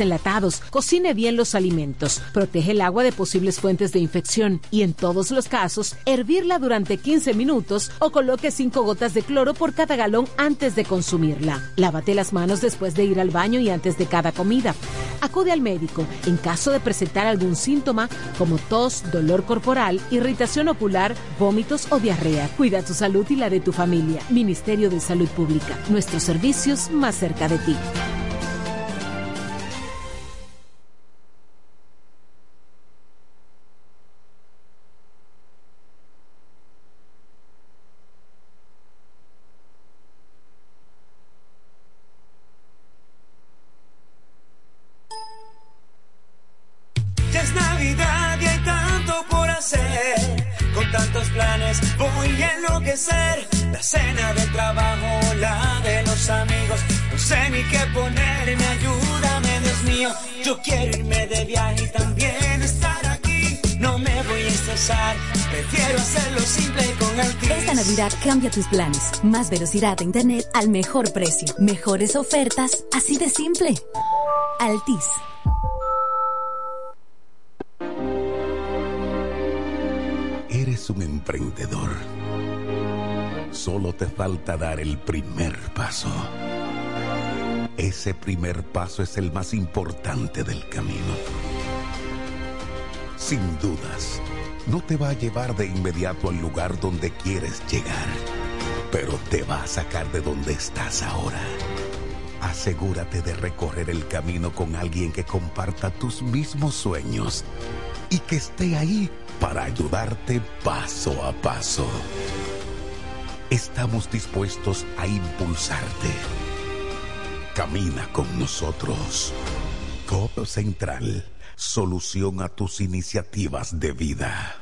enlatados. Cocine bien los alimentos. Protege el agua de posibles fuentes de infección y en todos los casos, hervirla durante 15 minutos o coloque 5 gotas de cloro por cada galón antes de consumirla. Lávate las manos después de ir al baño y antes de cada comida. Acude al médico en caso de presentar algún síntoma como tos, dolor corporal, irritación ocular, vómitos o diarrea. Cuida tu salud y la de tu familia. Ministerio de Salud Pública. Nuestros servicios más cerca de ti. Más velocidad de internet al mejor precio. Mejores ofertas, así de simple. Altis. Eres un emprendedor. Solo te falta dar el primer paso. Ese primer paso es el más importante del camino. Sin dudas, no te va a llevar de inmediato al lugar donde quieres llegar, pero te va a sacar de donde estás ahora. Asegúrate de recorrer el camino con alguien que comparta tus mismos sueños y que esté ahí para ayudarte paso a paso. Estamos dispuestos a impulsarte. Camina con nosotros. Codo Central, solución a tus iniciativas de vida.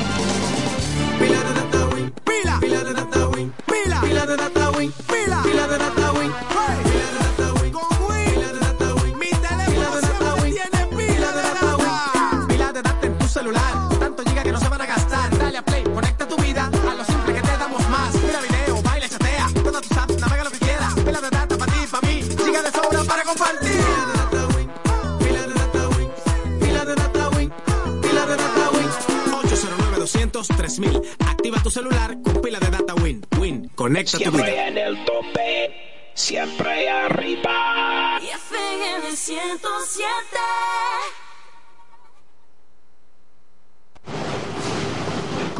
Pila. Pila de Datawin. Hey. Pila de Datawin. Con Win. Pila de Datawin. Mi teléfono de Datawin. tiene pila de Datawin. Pila de data en tu celular. Tanto llega que no se van a gastar. Dale a play, conecta tu vida a lo simple que te damos más. Mira video, baila, chatea. Toda tus apps, navega lo que quieras. Pila de data para ti, para mí. Llega de sobra para compartir. Pila de Datawin. Pila de Datawin. Pila de Datawin. 809 200 3000 Activa tu celular con pila de data Win. Win. Conecta tu vida. 107.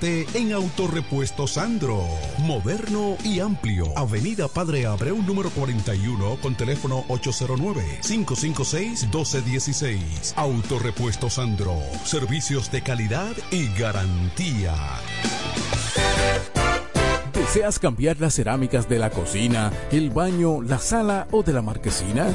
en Autorepuesto Sandro. Moderno y amplio. Avenida Padre Abreu número 41 con teléfono 809-556-1216. Autorepuesto Sandro. Servicios de calidad y garantía. ¿Deseas cambiar las cerámicas de la cocina, el baño, la sala o de la marquesina?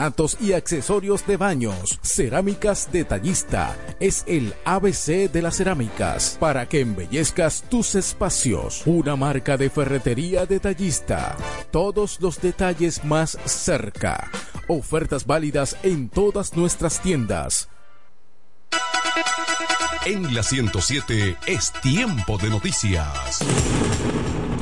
porcelanatos y accesorios de baños. Cerámicas Detallista es el ABC de las cerámicas para que embellezcas tus espacios. Una marca de ferretería detallista. Todos los detalles más cerca. Ofertas válidas en todas nuestras tiendas. En la 107 es tiempo de noticias.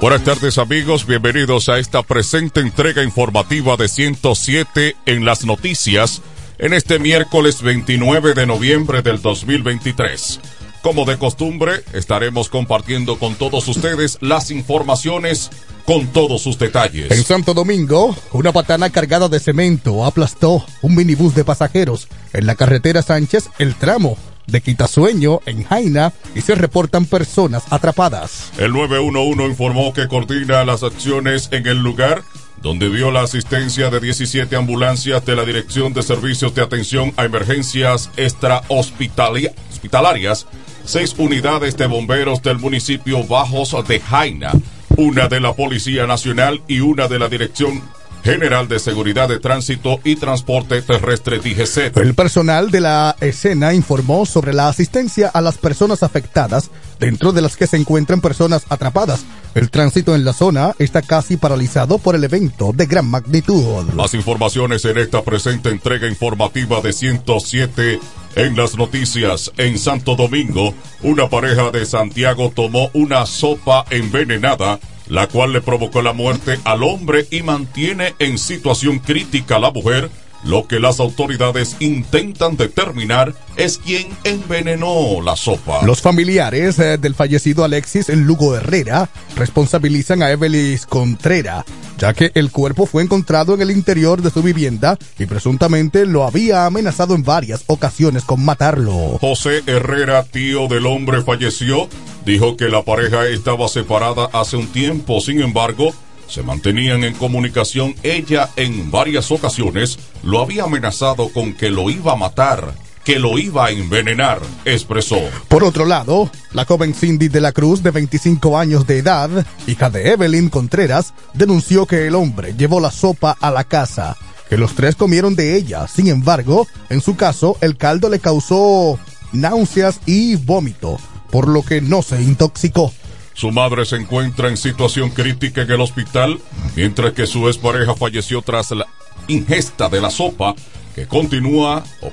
Buenas tardes amigos, bienvenidos a esta presente entrega informativa de 107 en las noticias en este miércoles 29 de noviembre del 2023. Como de costumbre, estaremos compartiendo con todos ustedes las informaciones con todos sus detalles. En Santo Domingo, una patana cargada de cemento aplastó un minibús de pasajeros en la carretera Sánchez, el tramo de Quitasueño en Jaina y se reportan personas atrapadas. El 911 informó que coordina las acciones en el lugar donde vio la asistencia de 17 ambulancias de la Dirección de Servicios de Atención a Emergencias Extrahospitalarias, seis unidades de bomberos del municipio Bajos de Jaina, una de la Policía Nacional y una de la Dirección General de Seguridad de Tránsito y Transporte Terrestre DGC. El personal de la escena informó sobre la asistencia a las personas afectadas, dentro de las que se encuentran personas atrapadas. El tránsito en la zona está casi paralizado por el evento de gran magnitud. Más informaciones en esta presente entrega informativa de 107 en las noticias. En Santo Domingo, una pareja de Santiago tomó una sopa envenenada la cual le provocó la muerte al hombre y mantiene en situación crítica a la mujer. Lo que las autoridades intentan determinar es quién envenenó la sopa. Los familiares eh, del fallecido Alexis en Lugo Herrera responsabilizan a Evelis Contrera, ya que el cuerpo fue encontrado en el interior de su vivienda y presuntamente lo había amenazado en varias ocasiones con matarlo. José Herrera, tío del hombre, falleció. Dijo que la pareja estaba separada hace un tiempo, sin embargo, se mantenían en comunicación. Ella en varias ocasiones lo había amenazado con que lo iba a matar, que lo iba a envenenar, expresó. Por otro lado, la joven Cindy de la Cruz, de 25 años de edad, hija de Evelyn Contreras, denunció que el hombre llevó la sopa a la casa, que los tres comieron de ella. Sin embargo, en su caso, el caldo le causó náuseas y vómito, por lo que no se intoxicó. Su madre se encuentra en situación crítica en el hospital, mientras que su expareja falleció tras la, ingesta de la sopa que continúa o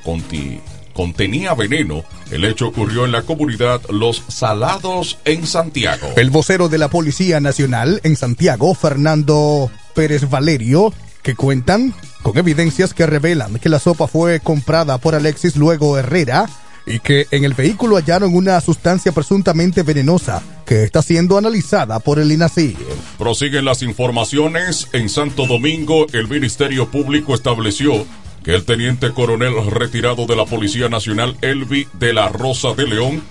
contenía veneno. El hecho ocurrió en la comunidad Los Salados en Santiago. El vocero de la Policía Nacional en Santiago, Fernando Pérez Valerio, que cuentan con evidencias que revelan que la sopa fue comprada por Alexis Luego Herrera y que en el vehículo hallaron una sustancia presuntamente venenosa que está siendo analizada por el INACI. Prosiguen las informaciones. En Santo Domingo, el Ministerio Público estableció que el teniente coronel retirado de la Policía Nacional, Elvi de la Rosa de León,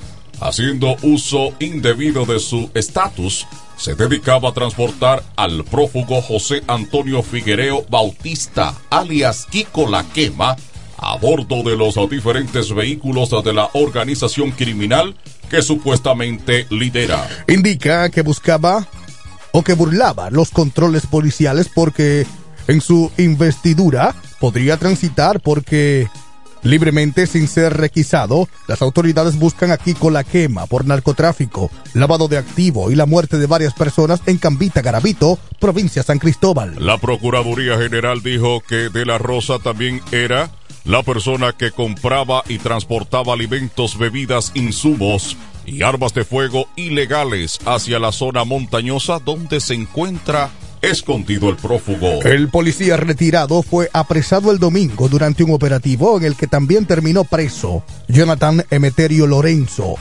haciendo uso indebido de su estatus, se dedicaba a transportar al prófugo José Antonio Figuereo Bautista, alias Kiko La Quema, a bordo de los diferentes vehículos de la organización criminal que supuestamente lidera. Indica que buscaba o que burlaba los controles policiales porque en su investidura podría transitar porque libremente sin ser requisado, las autoridades buscan aquí con la quema por narcotráfico, lavado de activo y la muerte de varias personas en Cambita, Garabito, provincia San Cristóbal. La Procuraduría General dijo que De la Rosa también era la persona que compraba y transportaba alimentos, bebidas, insumos y armas de fuego ilegales hacia la zona montañosa donde se encuentra escondido el prófugo. El policía retirado fue apresado el domingo durante un operativo en el que también terminó preso Jonathan Emeterio Lorenzo,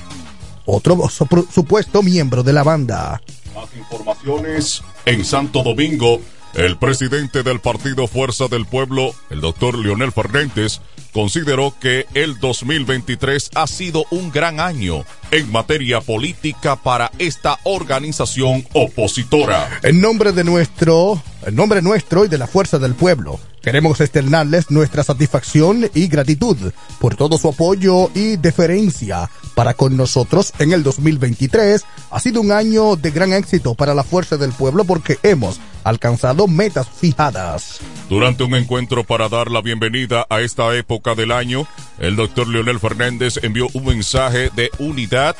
otro supuesto miembro de la banda. Más informaciones en Santo Domingo. El presidente del partido Fuerza del Pueblo, el doctor Leonel Fernández, consideró que el 2023 ha sido un gran año en materia política para esta organización opositora. En nombre de nuestro, en nombre nuestro y de la Fuerza del Pueblo, queremos externarles nuestra satisfacción y gratitud por todo su apoyo y deferencia para con nosotros en el 2023. Ha sido un año de gran éxito para la Fuerza del Pueblo porque hemos alcanzado metas fijadas. Durante un encuentro para dar la bienvenida a esta época del año, el doctor Leonel Fernández envió un mensaje de unidad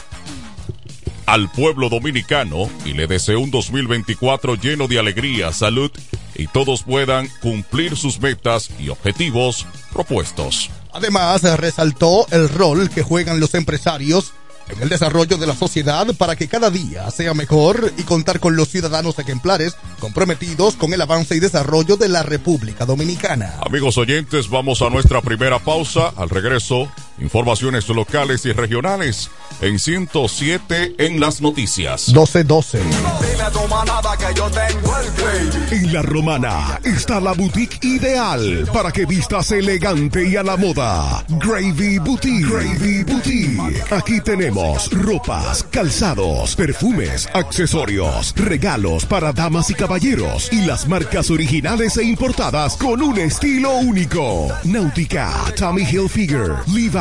al pueblo dominicano y le deseó un 2024 lleno de alegría, salud y todos puedan cumplir sus metas y objetivos propuestos. Además, resaltó el rol que juegan los empresarios en el desarrollo de la sociedad para que cada día sea mejor y contar con los ciudadanos ejemplares comprometidos con el avance y desarrollo de la República Dominicana. Amigos oyentes, vamos a nuestra primera pausa. Al regreso, informaciones locales y regionales en 107 en las noticias. 1212. En la romana está la boutique ideal para que vistas elegante y a la moda. Gravy Boutique. Gravy Boutique. Aquí tenemos ropas, calzados, perfumes, accesorios, regalos para damas y caballeros y las marcas originales e importadas con un estilo único. Náutica, Tommy Hilfiger,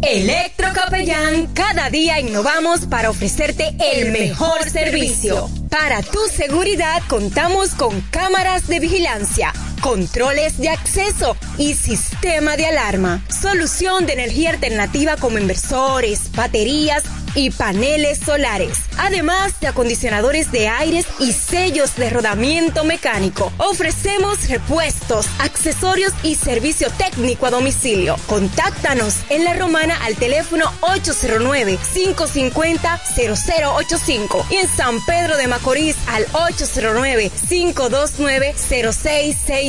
Electrocapellán, cada día innovamos para ofrecerte el mejor servicio. Para tu seguridad contamos con cámaras de vigilancia, controles de acceso y sistema de alarma. Solución de energía alternativa como inversores, baterías y paneles solares. Además de acondicionadores de aires y sellos de rodamiento mecánico. Ofrecemos repuestos, accesorios y servicio técnico a domicilio. Contáctanos en La Romana al teléfono 809-550-0085 y en San Pedro de Macorís al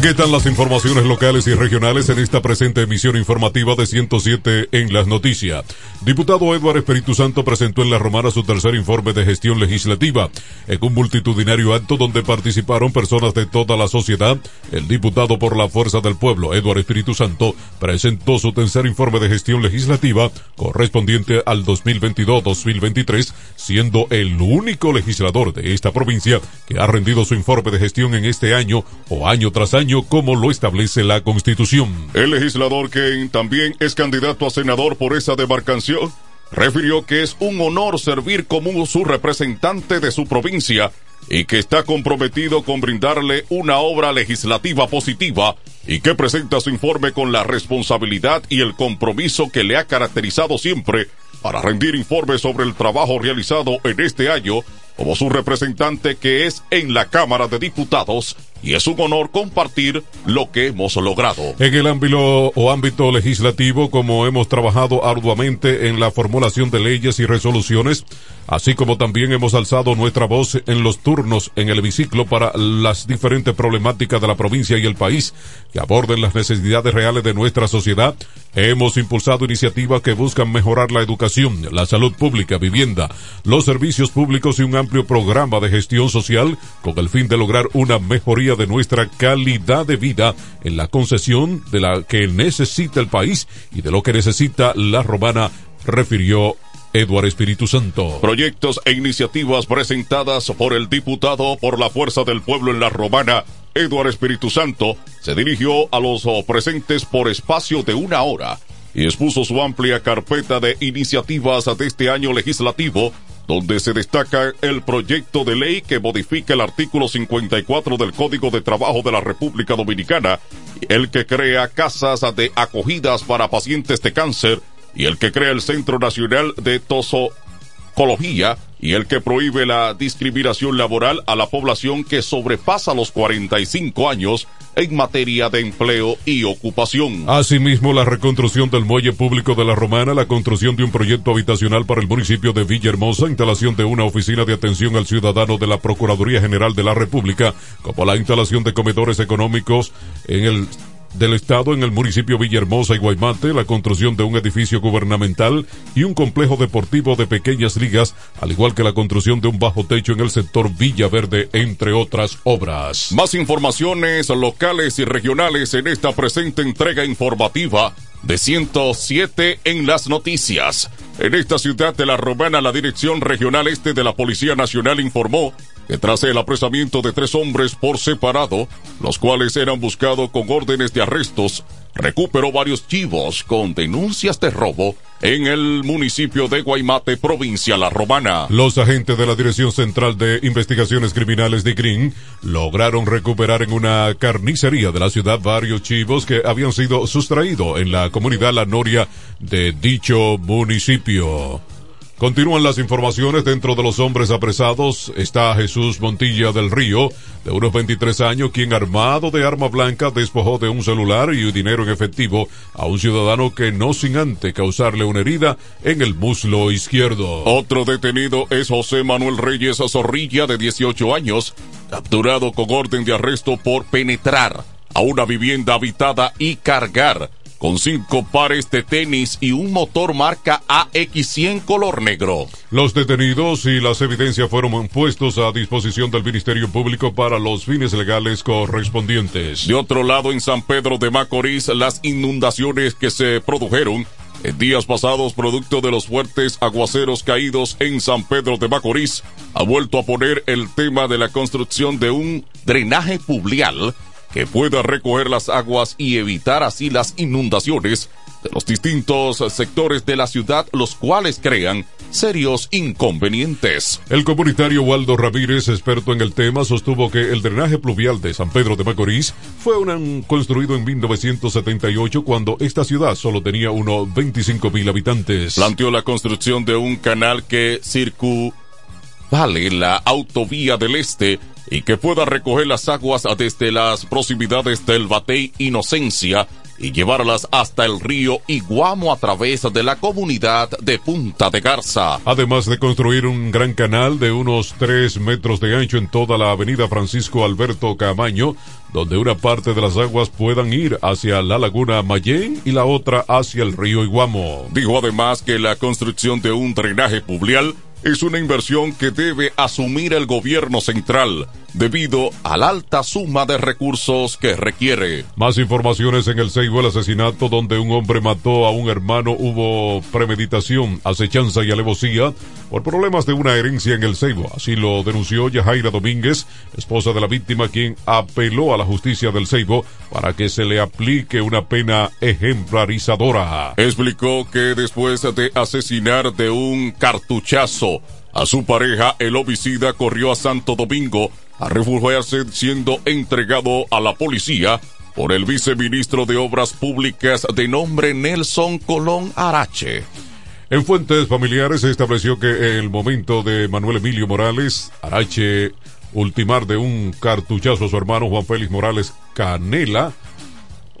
Aquí están las informaciones locales y regionales en esta presente emisión informativa de 107 en las noticias. Diputado Eduardo Espíritu Santo presentó en La Romana su tercer informe de gestión legislativa. En un multitudinario acto donde participaron personas de toda la sociedad, el diputado por la Fuerza del Pueblo, Eduardo Espíritu Santo, presentó su tercer informe de gestión legislativa correspondiente al 2022-2023, siendo el único legislador de esta provincia que ha rendido su informe de gestión en este año o año tras año como lo establece la Constitución. El legislador que también es candidato a senador por esa demarcación refirió que es un honor servir como su representante de su provincia y que está comprometido con brindarle una obra legislativa positiva y que presenta su informe con la responsabilidad y el compromiso que le ha caracterizado siempre para rendir informes sobre el trabajo realizado en este año como su representante que es en la Cámara de Diputados y es un honor compartir lo que hemos logrado. En el ámbito o ámbito legislativo, como hemos trabajado arduamente en la formulación de leyes y resoluciones, así como también hemos alzado nuestra voz en los turnos en el hemiciclo para las diferentes problemáticas de la provincia y el país que aborden las necesidades reales de nuestra sociedad, hemos impulsado iniciativas que buscan mejorar la educación, la salud pública, vivienda, los servicios públicos y un amplio programa de gestión social con el fin de lograr una mejoría de nuestra calidad de vida en la concesión de la que necesita el país y de lo que necesita la romana, refirió Eduardo Espíritu Santo. Proyectos e iniciativas presentadas por el diputado por la Fuerza del Pueblo en la Romana, Eduardo Espíritu Santo, se dirigió a los presentes por espacio de una hora y expuso su amplia carpeta de iniciativas de este año legislativo donde se destaca el proyecto de ley que modifica el artículo 54 del Código de Trabajo de la República Dominicana, el que crea casas de acogidas para pacientes de cáncer y el que crea el Centro Nacional de Tosocología y el que prohíbe la discriminación laboral a la población que sobrepasa los 45 años en materia de empleo y ocupación. Asimismo, la reconstrucción del muelle público de la Romana, la construcción de un proyecto habitacional para el municipio de Villahermosa, instalación de una oficina de atención al ciudadano de la Procuraduría General de la República, como la instalación de comedores económicos en el del Estado en el municipio Villahermosa y Guaymate, la construcción de un edificio gubernamental y un complejo deportivo de pequeñas ligas, al igual que la construcción de un bajo techo en el sector Villaverde, entre otras obras. Más informaciones locales y regionales en esta presente entrega informativa de 107 en las noticias. En esta ciudad de La Romana, la Dirección Regional Este de la Policía Nacional informó que tras el apresamiento de tres hombres por separado, los cuales eran buscados con órdenes de arrestos, recuperó varios chivos con denuncias de robo en el municipio de Guaymate, provincia La Romana. Los agentes de la Dirección Central de Investigaciones Criminales de Green lograron recuperar en una carnicería de la ciudad varios chivos que habían sido sustraídos en la comunidad La Noria de dicho municipio. Continúan las informaciones dentro de los hombres apresados. Está Jesús Montilla del Río, de unos 23 años, quien armado de arma blanca despojó de un celular y dinero en efectivo a un ciudadano que no sin antes causarle una herida en el muslo izquierdo. Otro detenido es José Manuel Reyes Zorrilla, de 18 años, capturado con orden de arresto por penetrar a una vivienda habitada y cargar con cinco pares de tenis y un motor marca AX100 color negro. Los detenidos y las evidencias fueron puestos a disposición del Ministerio Público para los fines legales correspondientes. De otro lado, en San Pedro de Macorís, las inundaciones que se produjeron en días pasados, producto de los fuertes aguaceros caídos en San Pedro de Macorís, ha vuelto a poner el tema de la construcción de un drenaje pluvial que pueda recoger las aguas y evitar así las inundaciones de los distintos sectores de la ciudad, los cuales crean serios inconvenientes. El comunitario Waldo Ramírez, experto en el tema, sostuvo que el drenaje pluvial de San Pedro de Macorís fue un, construido en 1978 cuando esta ciudad solo tenía unos 25 mil habitantes. Planteó la construcción de un canal que circunvale la autovía del este y que pueda recoger las aguas desde las proximidades del Batey Inocencia y llevarlas hasta el río Iguamo a través de la comunidad de Punta de Garza. Además de construir un gran canal de unos 3 metros de ancho en toda la avenida Francisco Alberto Camaño, donde una parte de las aguas puedan ir hacia la laguna Mayén y la otra hacia el río Iguamo. Dijo además que la construcción de un drenaje pluvial es una inversión que debe asumir el gobierno central debido a la alta suma de recursos que requiere. Más informaciones en el Seibo, el asesinato donde un hombre mató a un hermano, hubo premeditación, acechanza y alevosía por problemas de una herencia en el Seibo. Así lo denunció Yajaira Domínguez, esposa de la víctima, quien apeló a la justicia del Seibo para que se le aplique una pena ejemplarizadora. Explicó que después de asesinar de un cartuchazo a su pareja, el homicida corrió a Santo Domingo a refugiarse siendo entregado a la policía por el viceministro de Obras Públicas de nombre Nelson Colón Arache. En fuentes familiares se estableció que en el momento de Manuel Emilio Morales, Arache ultimar de un cartuchazo a su hermano Juan Félix Morales Canela,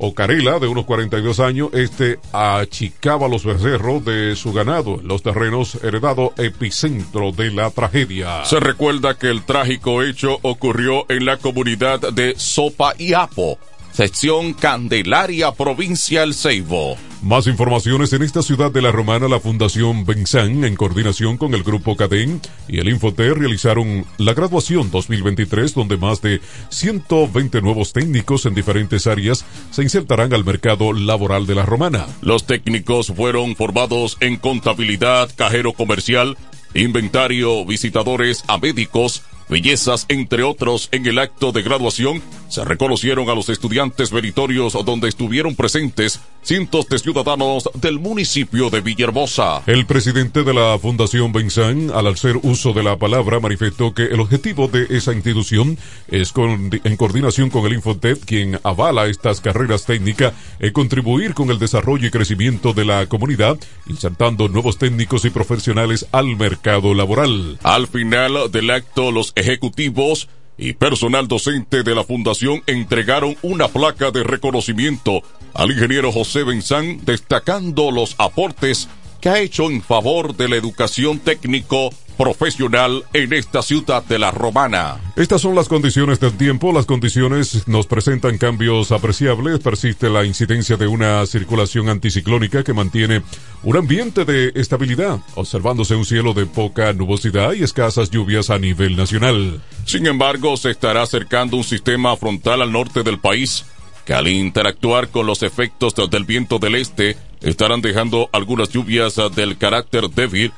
o Carela, de unos 42 años, este achicaba los becerros de su ganado en los terrenos heredado epicentro de la tragedia. Se recuerda que el trágico hecho ocurrió en la comunidad de Sopa y Apo, sección Candelaria, provincia El Ceibo. Más informaciones en esta ciudad de la Romana, la Fundación Bensan, en coordinación con el Grupo Cadén y el Infoter, realizaron la graduación 2023, donde más de 120 nuevos técnicos en diferentes áreas se insertarán al mercado laboral de la Romana. Los técnicos fueron formados en contabilidad, cajero comercial, inventario, visitadores a médicos, bellezas, entre otros, en el acto de graduación, se reconocieron a los estudiantes meritorios donde estuvieron presentes cientos de ciudadanos del municipio de Villahermosa. El presidente de la Fundación Bensan, al hacer uso de la palabra, manifestó que el objetivo de esa institución es, con, en coordinación con el Infotet, quien avala estas carreras técnicas, y contribuir con el desarrollo y crecimiento de la comunidad, insertando nuevos técnicos y profesionales al mercado laboral. Al final del acto, los ejecutivos y personal docente de la fundación entregaron una placa de reconocimiento al ingeniero José Benzán destacando los aportes que ha hecho en favor de la educación técnico profesional en esta ciudad de la Romana. Estas son las condiciones del tiempo. Las condiciones nos presentan cambios apreciables. Persiste la incidencia de una circulación anticiclónica que mantiene un ambiente de estabilidad, observándose un cielo de poca nubosidad y escasas lluvias a nivel nacional. Sin embargo, se estará acercando un sistema frontal al norte del país que al interactuar con los efectos del viento del este estarán dejando algunas lluvias del carácter débil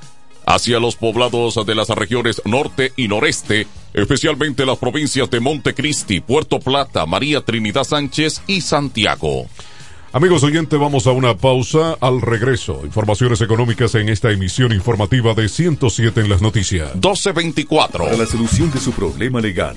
hacia los poblados de las regiones norte y noreste, especialmente las provincias de Montecristi, Puerto Plata, María Trinidad Sánchez y Santiago. Amigos oyentes, vamos a una pausa. Al regreso, informaciones económicas en esta emisión informativa de 107 en las noticias. 1224. Para la solución de su problema legal,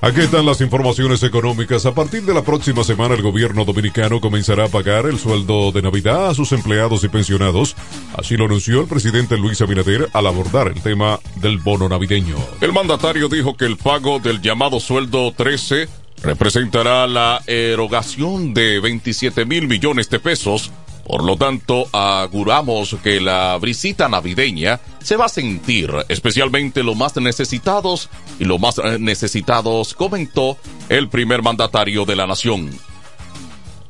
Aquí están las informaciones económicas. A partir de la próxima semana, el gobierno dominicano comenzará a pagar el sueldo de Navidad a sus empleados y pensionados. Así lo anunció el presidente Luis Abinader al abordar el tema del bono navideño. El mandatario dijo que el pago del llamado sueldo 13 representará la erogación de 27 mil millones de pesos. Por lo tanto, auguramos que la brisita navideña se va a sentir, especialmente los más necesitados y los más eh, necesitados, comentó el primer mandatario de la nación.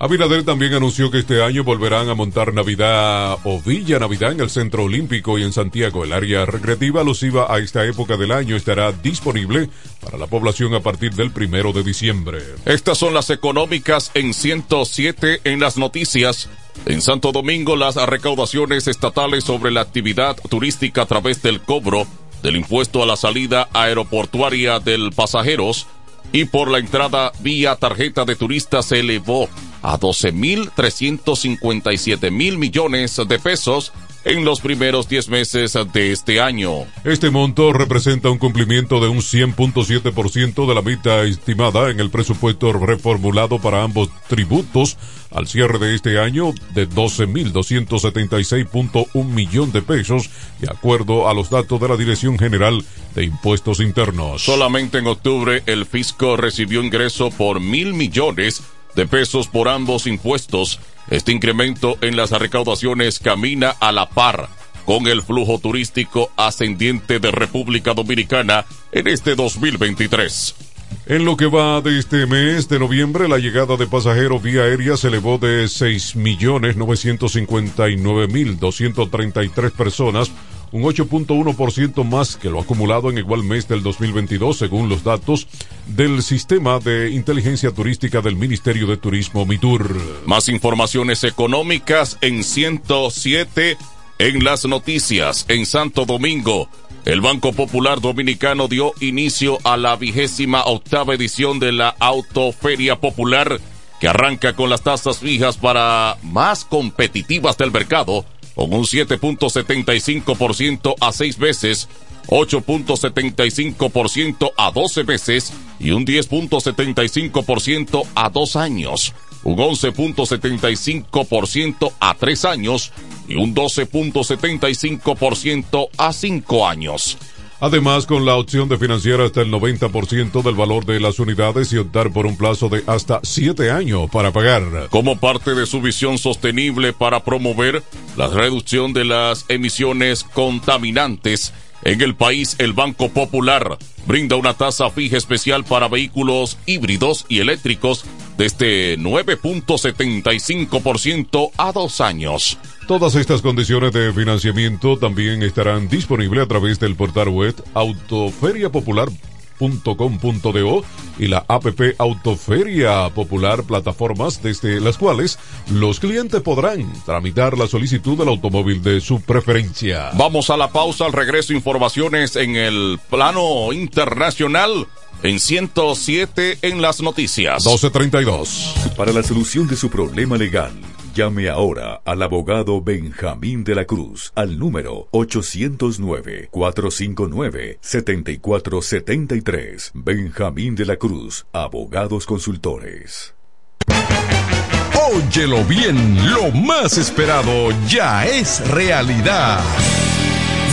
Abinader también anunció que este año volverán a montar Navidad o Villa Navidad en el Centro Olímpico y en Santiago. El área recreativa alusiva a esta época del año estará disponible para la población a partir del primero de diciembre. Estas son las económicas en 107 en las noticias. En Santo Domingo, las recaudaciones estatales sobre la actividad turística a través del cobro del impuesto a la salida aeroportuaria del pasajeros y por la entrada vía tarjeta de turista se elevó a 12.357 mil millones de pesos en los primeros 10 meses de este año. Este monto representa un cumplimiento de un 100.7% de la meta estimada en el presupuesto reformulado para ambos tributos al cierre de este año de 12.276.1 millón de pesos, de acuerdo a los datos de la Dirección General de Impuestos Internos. Solamente en octubre el fisco recibió ingreso por mil millones de pesos por ambos impuestos. Este incremento en las recaudaciones camina a la par con el flujo turístico ascendiente de República Dominicana en este 2023. En lo que va de este mes de noviembre, la llegada de pasajeros vía aérea se elevó de 6.959.233 personas, un 8.1% más que lo acumulado en igual mes del 2022, según los datos del Sistema de Inteligencia Turística del Ministerio de Turismo MITUR. Más informaciones económicas en 107 en las noticias, en Santo Domingo, el Banco Popular Dominicano dio inicio a la vigésima octava edición de la Autoferia Popular, que arranca con las tasas fijas para más competitivas del mercado, con un 7.75% a seis veces, 8.75% a 12 meses y un 10.75% a dos años un 11.75% a tres años y un 12.75% a cinco años. Además, con la opción de financiar hasta el 90% del valor de las unidades y optar por un plazo de hasta siete años para pagar. Como parte de su visión sostenible para promover la reducción de las emisiones contaminantes, en el país, el Banco Popular brinda una tasa fija especial para vehículos híbridos y eléctricos desde 9.75% a dos años. Todas estas condiciones de financiamiento también estarán disponibles a través del portal web autoferiapopular.com.do y la APP Autoferia Popular, plataformas desde las cuales los clientes podrán tramitar la solicitud del automóvil de su preferencia. Vamos a la pausa, al regreso informaciones en el plano internacional en 107 en las noticias. 1232. Para la solución de su problema legal, llame ahora al abogado Benjamín de la Cruz al número 809-459-7473. Benjamín de la Cruz, abogados consultores. Óyelo bien, lo más esperado ya es realidad.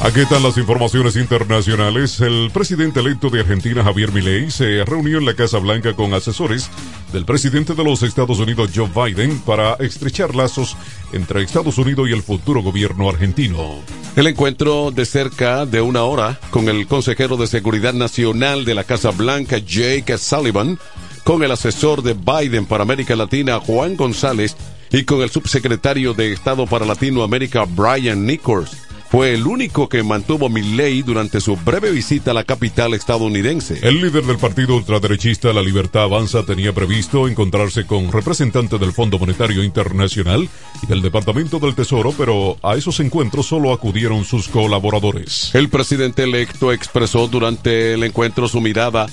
Aquí están las informaciones internacionales. El presidente electo de Argentina, Javier Milei, se reunió en la Casa Blanca con asesores del presidente de los Estados Unidos, Joe Biden, para estrechar lazos entre Estados Unidos y el futuro gobierno argentino. El encuentro de cerca de una hora con el consejero de Seguridad Nacional de la Casa Blanca, Jake Sullivan, con el asesor de Biden para América Latina, Juan González, y con el subsecretario de Estado para Latinoamérica, Brian Nichols fue el único que mantuvo Milley durante su breve visita a la capital estadounidense. El líder del partido ultraderechista La Libertad Avanza tenía previsto encontrarse con representantes del Fondo Monetario Internacional y del Departamento del Tesoro, pero a esos encuentros solo acudieron sus colaboradores. El presidente electo expresó durante el encuentro su mirada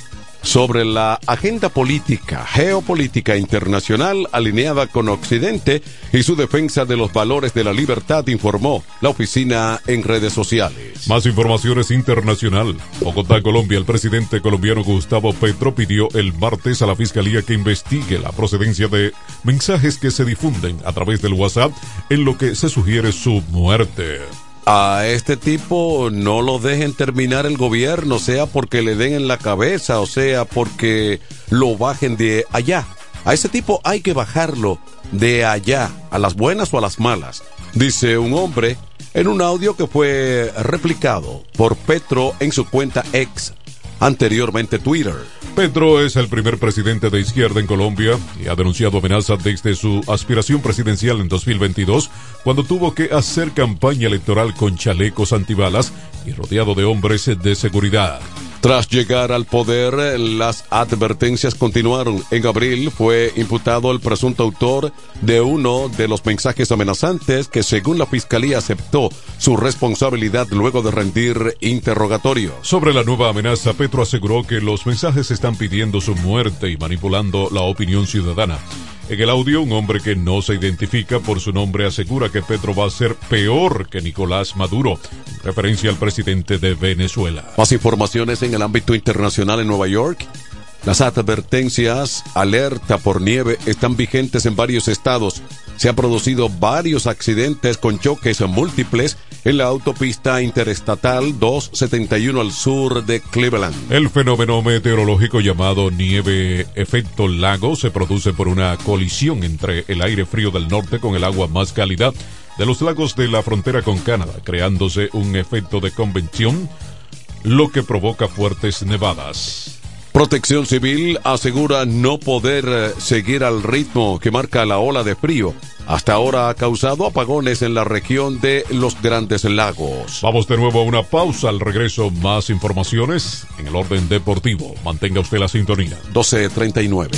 sobre la agenda política, geopolítica internacional alineada con Occidente y su defensa de los valores de la libertad, informó la oficina en redes sociales. Más informaciones internacional. Bogotá, Colombia. El presidente colombiano Gustavo Petro pidió el martes a la fiscalía que investigue la procedencia de mensajes que se difunden a través del WhatsApp en lo que se sugiere su muerte a este tipo no lo dejen terminar el gobierno, sea porque le den en la cabeza, o sea porque lo bajen de allá. A ese tipo hay que bajarlo de allá, a las buenas o a las malas, dice un hombre en un audio que fue replicado por Petro en su cuenta ex, anteriormente Twitter. Petro es el primer presidente de izquierda en Colombia y ha denunciado amenazas desde su aspiración presidencial en 2022, cuando tuvo que hacer campaña electoral con chalecos antibalas y rodeado de hombres de seguridad. Tras llegar al poder, las advertencias continuaron. En abril fue imputado el presunto autor de uno de los mensajes amenazantes que según la fiscalía aceptó su responsabilidad luego de rendir interrogatorio. Sobre la nueva amenaza, Petro aseguró que los mensajes están pidiendo su muerte y manipulando la opinión ciudadana. En el audio, un hombre que no se identifica por su nombre asegura que Petro va a ser peor que Nicolás Maduro, en referencia al presidente de Venezuela. Más informaciones en el ámbito internacional en Nueva York. Las advertencias alerta por nieve están vigentes en varios estados. Se han producido varios accidentes con choques múltiples en la autopista interestatal 271 al sur de Cleveland. El fenómeno meteorológico llamado nieve efecto lago se produce por una colisión entre el aire frío del norte con el agua más cálida de los lagos de la frontera con Canadá, creándose un efecto de convención, lo que provoca fuertes nevadas. Protección Civil asegura no poder eh, seguir al ritmo que marca la ola de frío. Hasta ahora ha causado apagones en la región de los Grandes Lagos. Vamos de nuevo a una pausa. Al regreso, más informaciones en el orden deportivo. Mantenga usted la sintonía. 1239.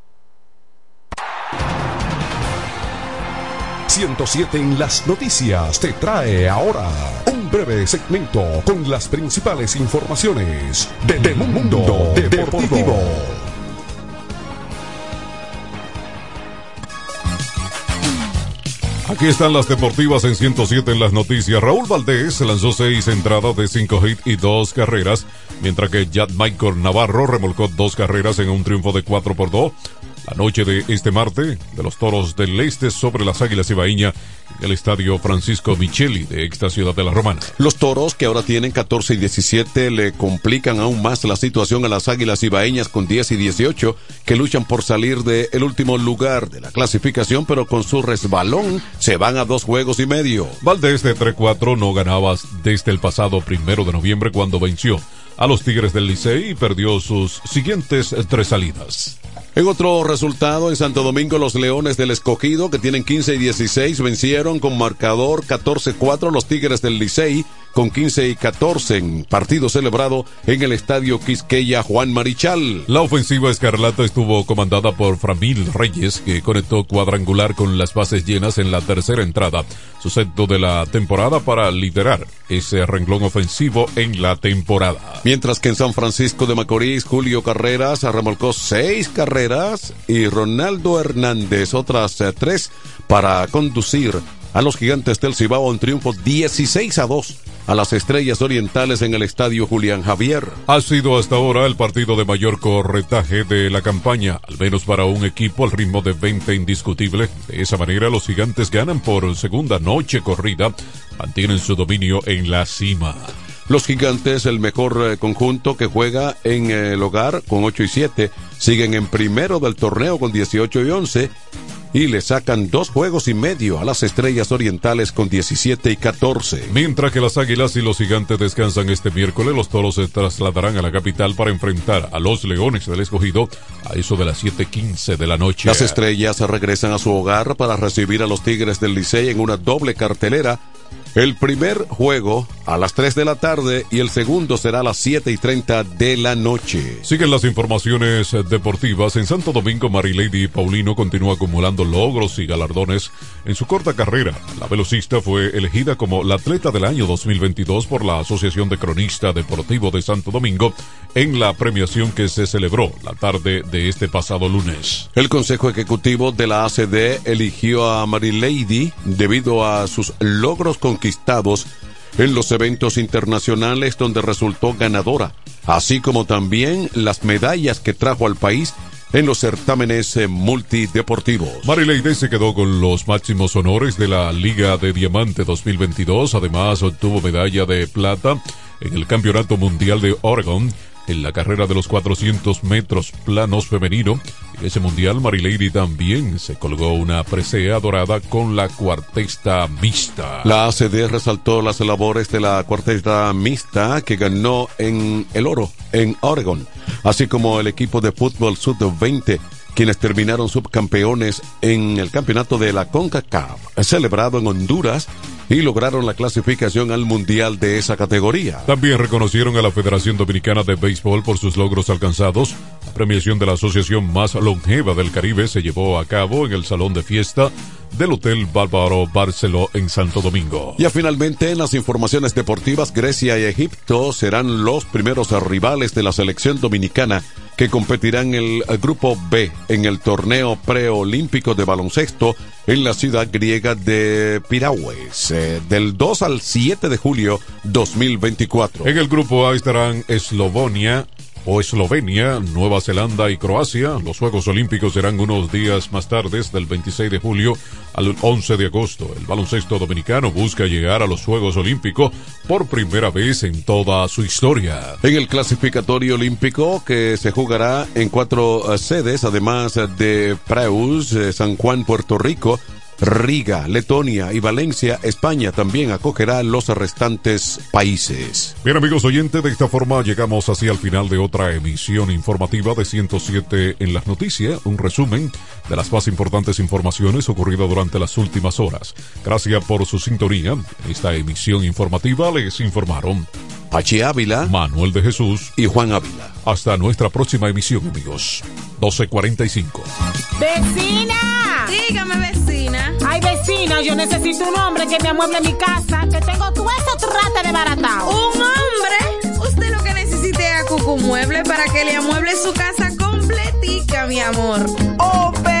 107 en las noticias te trae ahora un breve segmento con las principales informaciones del mundo deportivo. Aquí están las deportivas en 107 en las noticias. Raúl Valdés lanzó seis entradas de cinco hits y dos carreras, mientras que Jad Michael Navarro remolcó dos carreras en un triunfo de 4 por 2. La noche de este martes, de los toros del este sobre las águilas ibaeña en el estadio Francisco Micheli de esta ciudad de la Romana. Los toros, que ahora tienen 14 y 17, le complican aún más la situación a las águilas ibaeñas con 10 y 18, que luchan por salir del último lugar de la clasificación, pero con su resbalón se van a dos juegos y medio. Valdés de 3-4 no ganaba desde el pasado primero de noviembre cuando venció a los Tigres del Licey y perdió sus siguientes tres salidas. En otro resultado, en Santo Domingo, los Leones del Escogido, que tienen 15 y 16, vencieron con marcador 14-4 los Tigres del Licey, con 15 y 14 en partido celebrado en el estadio Quisqueya Juan Marichal. La ofensiva escarlata estuvo comandada por Framil Reyes, que conectó cuadrangular con las bases llenas en la tercera entrada, su centro de la temporada para liderar ese renglón ofensivo en la temporada. Mientras que en San Francisco de Macorís, Julio Carreras remolcó seis carreras y Ronaldo Hernández otras eh, tres para conducir a los gigantes del Cibao en triunfo 16 a 2 a las estrellas orientales en el estadio Julián Javier. Ha sido hasta ahora el partido de mayor corretaje de la campaña, al menos para un equipo al ritmo de 20 indiscutible. De esa manera los gigantes ganan por segunda noche corrida, mantienen su dominio en la cima. Los gigantes, el mejor eh, conjunto que juega en el hogar con 8 y 7, siguen en primero del torneo con 18 y 11 y le sacan dos juegos y medio a las estrellas orientales con 17 y 14. Mientras que las águilas y los gigantes descansan este miércoles, los toros se trasladarán a la capital para enfrentar a los leones del escogido a eso de las 7:15 de la noche. Las estrellas regresan a su hogar para recibir a los tigres del Licey en una doble cartelera. El primer juego a las 3 de la tarde y el segundo será a las 7 y 30 de la noche. Siguen las informaciones deportivas. En Santo Domingo, Marilady Paulino continúa acumulando logros y galardones en su corta carrera. La velocista fue elegida como la atleta del año 2022 por la Asociación de Cronista Deportivo de Santo Domingo en la premiación que se celebró la tarde de este pasado lunes. El Consejo Ejecutivo de la ACD eligió a Marilady debido a sus logros en los eventos internacionales donde resultó ganadora, así como también las medallas que trajo al país en los certámenes eh, multideportivos. Marileide se quedó con los máximos honores de la Liga de Diamante 2022, además obtuvo medalla de plata en el Campeonato Mundial de Oregon en la carrera de los 400 metros planos femenino. En ese mundial, Marilady también se colgó una presea dorada con la cuartesta mixta. La ACD resaltó las labores de la cuarteta mixta que ganó en el oro en Oregon, así como el equipo de fútbol sub-20 quienes terminaron subcampeones en el campeonato de la CONCACAF, celebrado en Honduras, y lograron la clasificación al Mundial de esa categoría. También reconocieron a la Federación Dominicana de Béisbol por sus logros alcanzados. La premiación de la asociación más longeva del Caribe se llevó a cabo en el Salón de Fiesta del Hotel Bárbaro Barceló en Santo Domingo. Ya finalmente en las informaciones deportivas, Grecia y Egipto serán los primeros rivales de la selección dominicana que competirán en el grupo B en el torneo preolímpico de baloncesto en la ciudad griega de Piragües eh, del 2 al 7 de julio 2024. En el grupo A estarán Eslovonia, o Eslovenia, Nueva Zelanda y Croacia. Los Juegos Olímpicos serán unos días más tarde, del 26 de julio al 11 de agosto. El baloncesto dominicano busca llegar a los Juegos Olímpicos por primera vez en toda su historia. En el clasificatorio olímpico que se jugará en cuatro eh, sedes, además de Preus, eh, San Juan, Puerto Rico, Riga, Letonia y Valencia, España también acogerá los restantes países. Bien amigos oyentes, de esta forma llegamos así al final de otra emisión informativa de 107 en las noticias, un resumen de las más importantes informaciones ocurridas durante las últimas horas. Gracias por su sintonía. En esta emisión informativa les informaron Pachi Ávila, Manuel de Jesús y Juan Ávila. Hasta nuestra próxima emisión, amigos. 1245. ¡Vecina! Dígame, vecina. Ay, vecina, yo necesito un hombre que me amueble mi casa, que tengo todo eso trata de baratado. ¿Un hombre? Usted lo que necesite es a Cucu Mueble para que le amueble su casa completica, mi amor. Oh, pero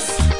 Necesitas.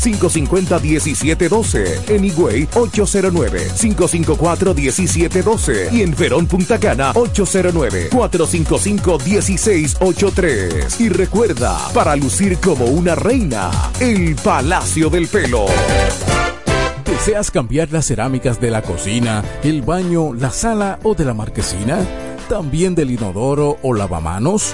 550-1712. En Higüey, 809-554-1712. Y en Verón Punta Cana, 809-455-1683. Y recuerda, para lucir como una reina, el Palacio del Pelo. ¿Deseas cambiar las cerámicas de la cocina, el baño, la sala o de la marquesina? ¿También del inodoro o lavamanos?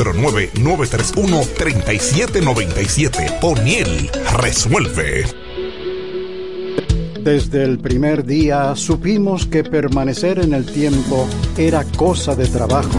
809-931-3797. O'Neill resuelve. Desde el primer día supimos que permanecer en el tiempo era cosa de trabajo.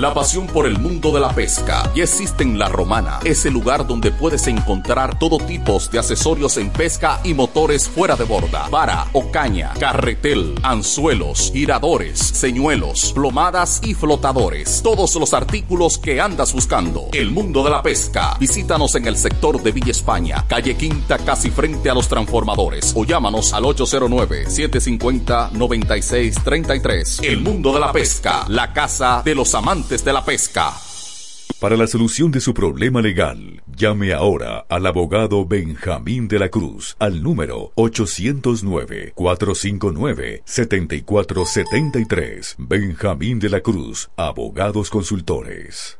La pasión por el mundo de la pesca ya existe en La Romana. Es el lugar donde puedes encontrar todo tipo de accesorios en pesca y motores fuera de borda. Vara o caña, carretel, anzuelos, giradores, señuelos, plomadas y flotadores. Todos los artículos que andas buscando. El mundo de la pesca. Visítanos en el sector de Villa España, calle Quinta, casi frente a los transformadores. O llámanos al 809-750-9633. El mundo de la pesca. La casa de los amantes de la pesca. Para la solución de su problema legal, llame ahora al abogado Benjamín de la Cruz al número 809-459-7473. Benjamín de la Cruz, abogados consultores.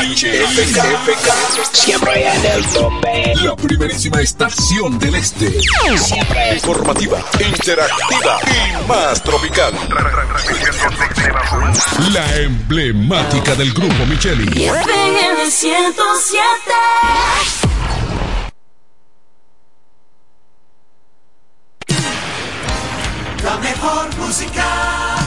HFK, siempre en el tope. La primerísima estación del este. Siempre Informativa, interactiva y más tropical. La emblemática del grupo Micheli. FM 107. La mejor música.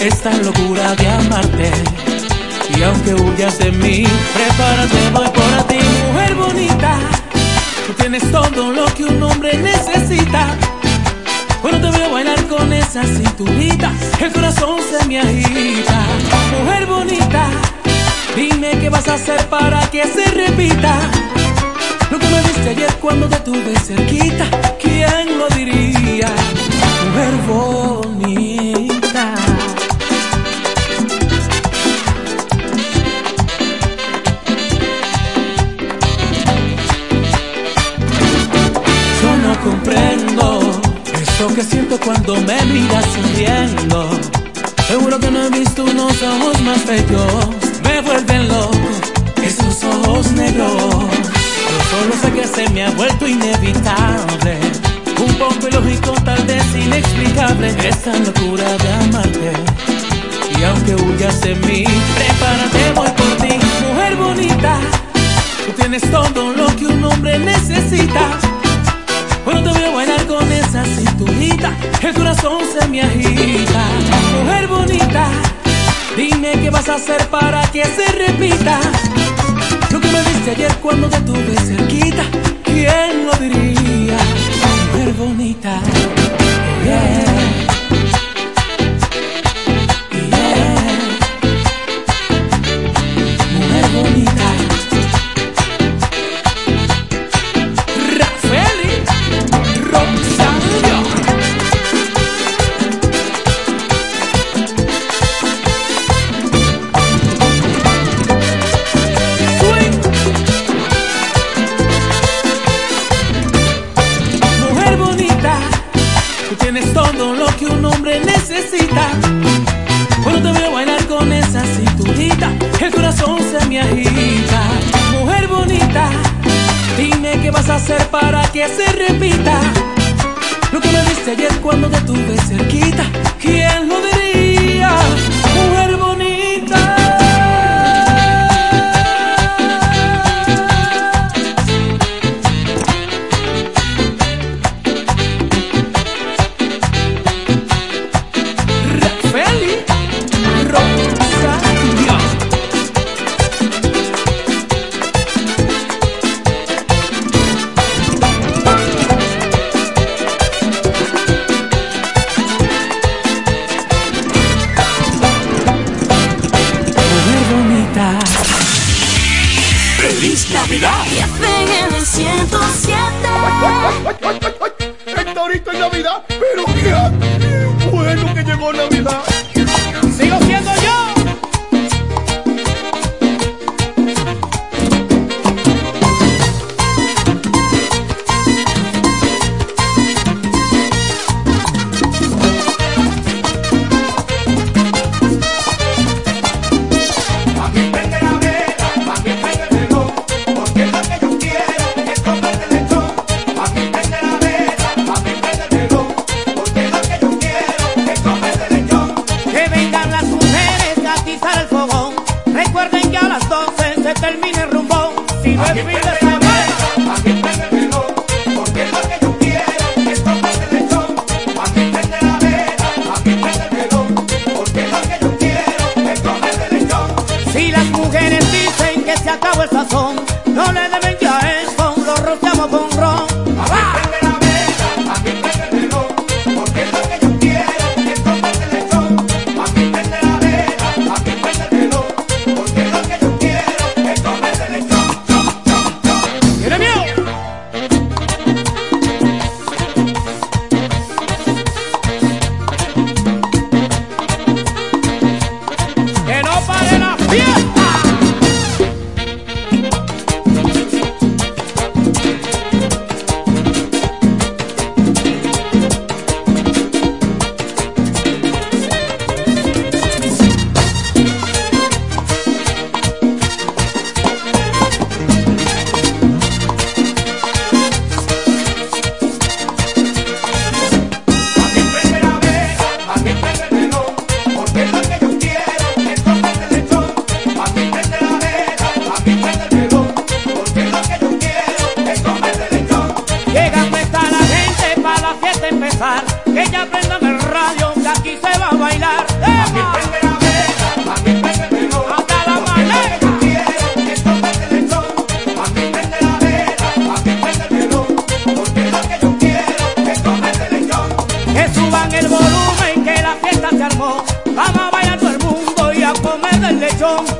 Esta locura de amarte. Y aunque huyas de mí, prepárate, voy por ti, mujer bonita. Tú tienes todo lo que un hombre necesita. Cuando te veo bailar con esa cinturita, el corazón se me agita. Mujer bonita, dime qué vas a hacer para que se repita. Lo que me diste ayer cuando te tuve cerquita, ¿quién lo diría? Mujer bonita. Que siento cuando me miras sonriendo. Seguro que no he visto unos ojos más bellos. Me vuelven loco esos ojos negros. Yo solo sé que se me ha vuelto inevitable. Un poco ilógico, tal vez inexplicable. Esta locura de amarte. Y aunque huyas de mí, prepárate, voy por ti. Mujer bonita, tú tienes todo lo que un hombre necesita. El corazón se me agita. Mujer bonita, dime qué vas a hacer para que se repita. Lo que me diste ayer cuando te tuve cerquita, ¿quién lo diría? Mujer bonita, yeah. lechón.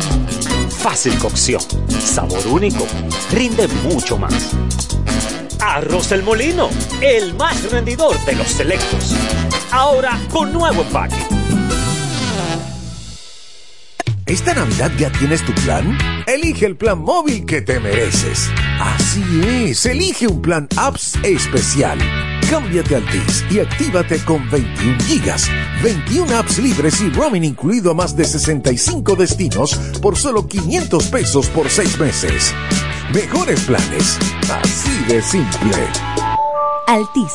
fácil cocción, sabor único, rinde mucho más. Arroz El Molino, el más rendidor de los selectos. Ahora con nuevo empaque. ¿Esta Navidad ya tienes tu plan? Elige el plan móvil que te mereces. Así es, elige un plan apps especial. Cámbiate a Altis y actívate con 21 gigas, 21 apps libres y roaming incluido a más de 65 destinos por solo 500 pesos por 6 meses. Mejores planes, así de simple. Altis.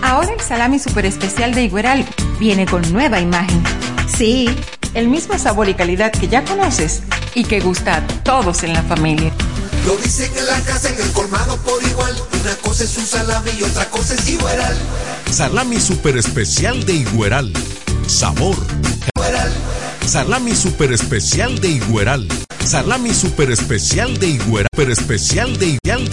Ahora el salami super especial de Igueral viene con nueva imagen. Sí, el mismo sabor y calidad que ya conoces y que gusta a todos en la familia. Lo dicen en la casa, en el colmado por igual. Una cosa es un salami y otra cosa es Igueral. Salami super especial de Igueral. Sabor. Salami super especial de Igueral. Salami super especial de Igueral. Super especial de Igueral de